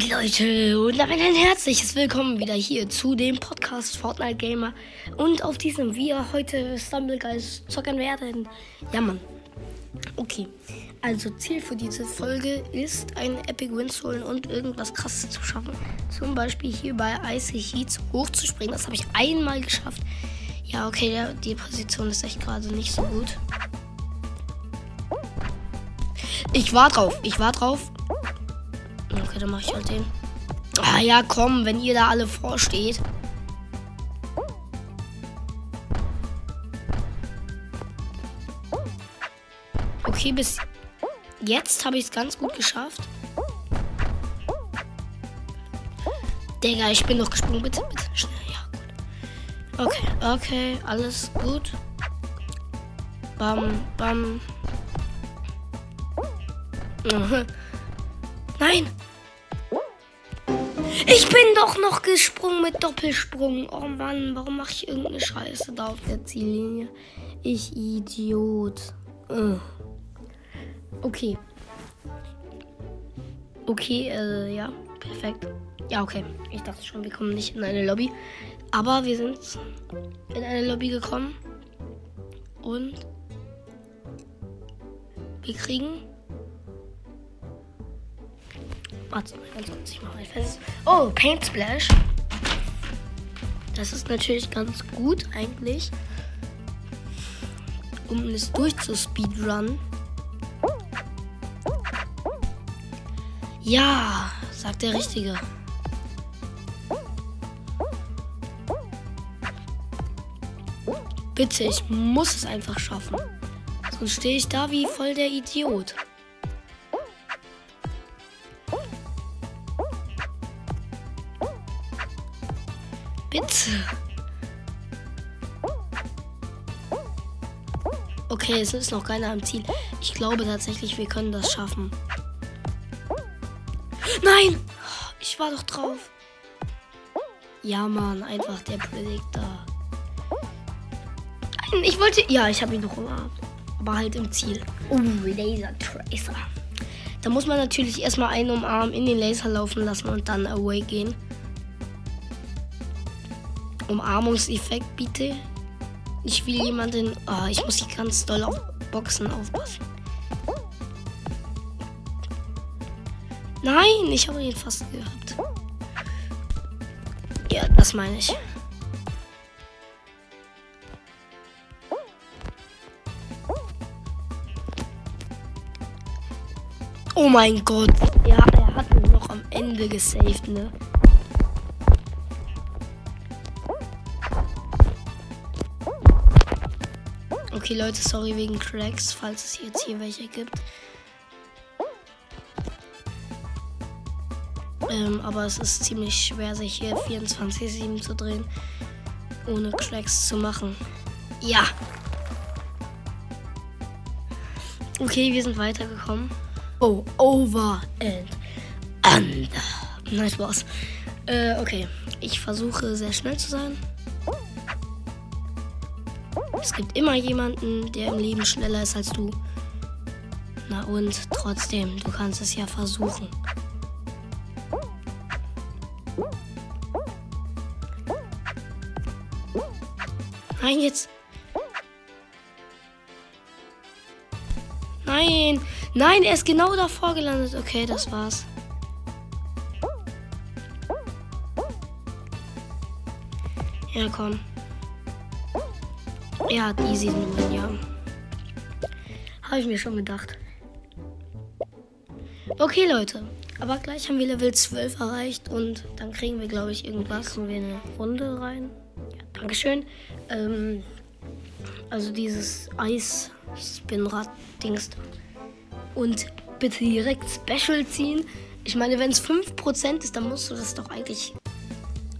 geht, Leute? Und damit ein herzliches Willkommen wieder hier zu dem Podcast Fortnite Gamer. Und auf diesem wir heute Stumbleguys zocken werden. Ja, Mann. Okay. Also, Ziel für diese Folge ist, einen Epic Win zu holen und irgendwas krasses zu schaffen. Zum Beispiel hier bei Icy Heats hochzuspringen. Das habe ich einmal geschafft. Ja, okay, der, die Position ist echt gerade nicht so gut. Ich war drauf. Ich war drauf. Okay, dann mache ich halt den. Ah ja, komm, wenn ihr da alle vorsteht. Okay, bis jetzt habe ich es ganz gut geschafft. Digga, ich bin doch gesprungen. Bitte, bitte, schnell. Ja, gut. Okay, okay, alles gut. Bam, bam. Nein! Ich bin doch noch gesprungen mit Doppelsprung. Oh Mann, warum mache ich irgendeine Scheiße da auf der Ziellinie? Ich Idiot. Okay. Okay, äh, ja, perfekt. Ja, okay. Ich dachte schon, wir kommen nicht in eine Lobby. Aber wir sind in eine Lobby gekommen. Und wir kriegen Warte ganz kurz, ich mache fest. Oh, Paint Splash. Das ist natürlich ganz gut eigentlich, um es durchzuspeedrun. Ja, sagt der Richtige. Bitte, ich muss es einfach schaffen. Sonst stehe ich da wie voll der Idiot. Bitte. Okay, es ist noch keiner am Ziel. Ich glaube tatsächlich, wir können das schaffen. Nein! Ich war doch drauf. Ja, Mann, einfach der Predictor. Ich wollte. Ja, ich habe ihn noch umarmt. Aber halt im Ziel. Oh, Laser Tracer. Da muss man natürlich erstmal einen umarmen, in den Laser laufen lassen und dann away gehen. Umarmungseffekt bitte. Ich will jemanden. Oh, ich muss hier ganz doll auf Boxen aufpassen. Nein, ich habe ihn fast gehabt. Ja, das meine ich. Oh mein Gott. Ja, er hat mich noch am Ende gesaved, ne? Okay, Leute, sorry wegen Cracks, falls es jetzt hier welche gibt. Ähm, aber es ist ziemlich schwer, sich hier 24-7 zu drehen, ohne Cracks zu machen. Ja! Okay, wir sind weitergekommen. Oh, over and under. Nice Boss. Äh, okay. Ich versuche sehr schnell zu sein. Es gibt immer jemanden, der im Leben schneller ist als du. Na und trotzdem, du kannst es ja versuchen. Nein, jetzt. Nein, nein, er ist genau davor gelandet. Okay, das war's. Ja, komm. Er hat easy Nummern, ja. Habe ich mir schon gedacht. Okay, Leute. Aber gleich haben wir Level 12 erreicht und dann kriegen wir, glaube ich, irgendwas. Kriegen wir eine Runde rein. Ja, Dankeschön. Ähm, also dieses Eis-Spinrad-Dings. Und bitte direkt Special ziehen. Ich meine, wenn es 5% ist, dann musst du das doch eigentlich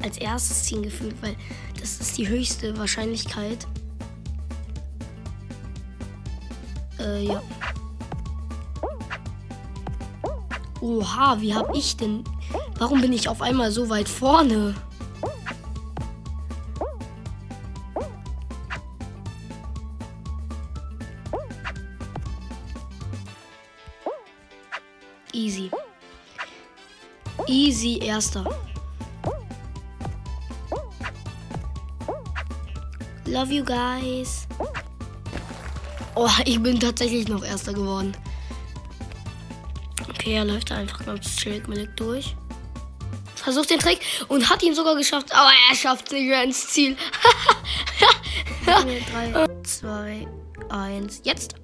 als erstes ziehen gefühlt, weil das ist die höchste Wahrscheinlichkeit. Äh, ja. Oha, wie hab ich denn... Warum bin ich auf einmal so weit vorne? Easy. Easy erster. Love you guys. Oh, ich bin tatsächlich noch erster geworden. Okay, er läuft einfach ganz chillig mit durch. Versucht den Trick und hat ihn sogar geschafft. Aber er schafft sich ins Ziel. 3, 2, 1, jetzt.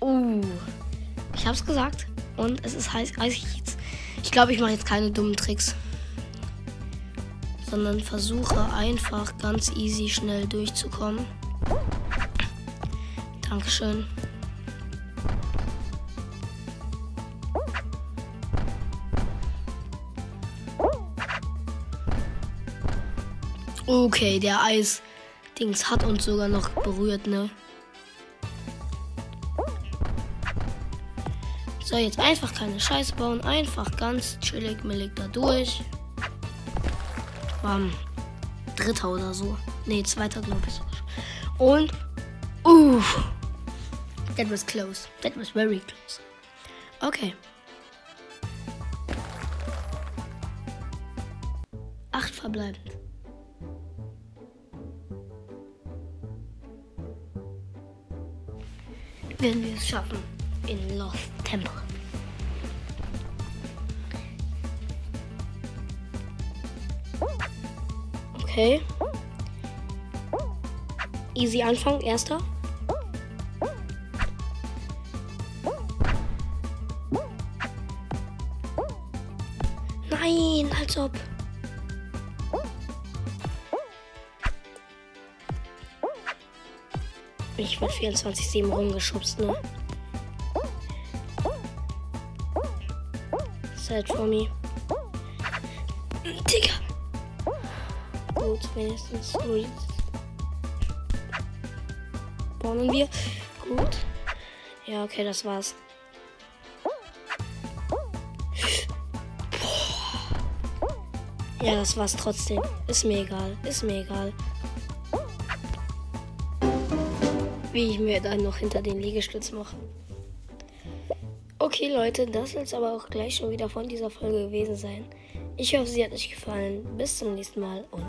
Oh. Ich hab's gesagt. Und es ist heiß. jetzt. Ich glaube, ich mache jetzt keine dummen Tricks. Sondern versuche einfach ganz easy schnell durchzukommen. Dankeschön. Okay, der Eis-Dings hat uns sogar noch berührt, ne? So, jetzt einfach keine Scheiße bauen. Einfach ganz chillig, millig da durch. Bam. Dritter oder so. Ne, zweiter, glaube ich. Und. Uff. That was close. That was very close. Okay. Acht verbleibend. Werden wir es schaffen in Lost Temple. Okay. Easy Anfang, erster. Nein, als ob. Ich wird 24-7 rumgeschubst, ne? Sad for me. Digga. Gut, wenigstens Spawnen wir. Gut. Ja, okay, das war's. Ja, das war's trotzdem. Ist mir egal. Ist mir egal. Wie ich mir dann noch hinter den Liegestütz mache. Okay, Leute, das soll es aber auch gleich schon wieder von dieser Folge gewesen sein. Ich hoffe, sie hat euch gefallen. Bis zum nächsten Mal und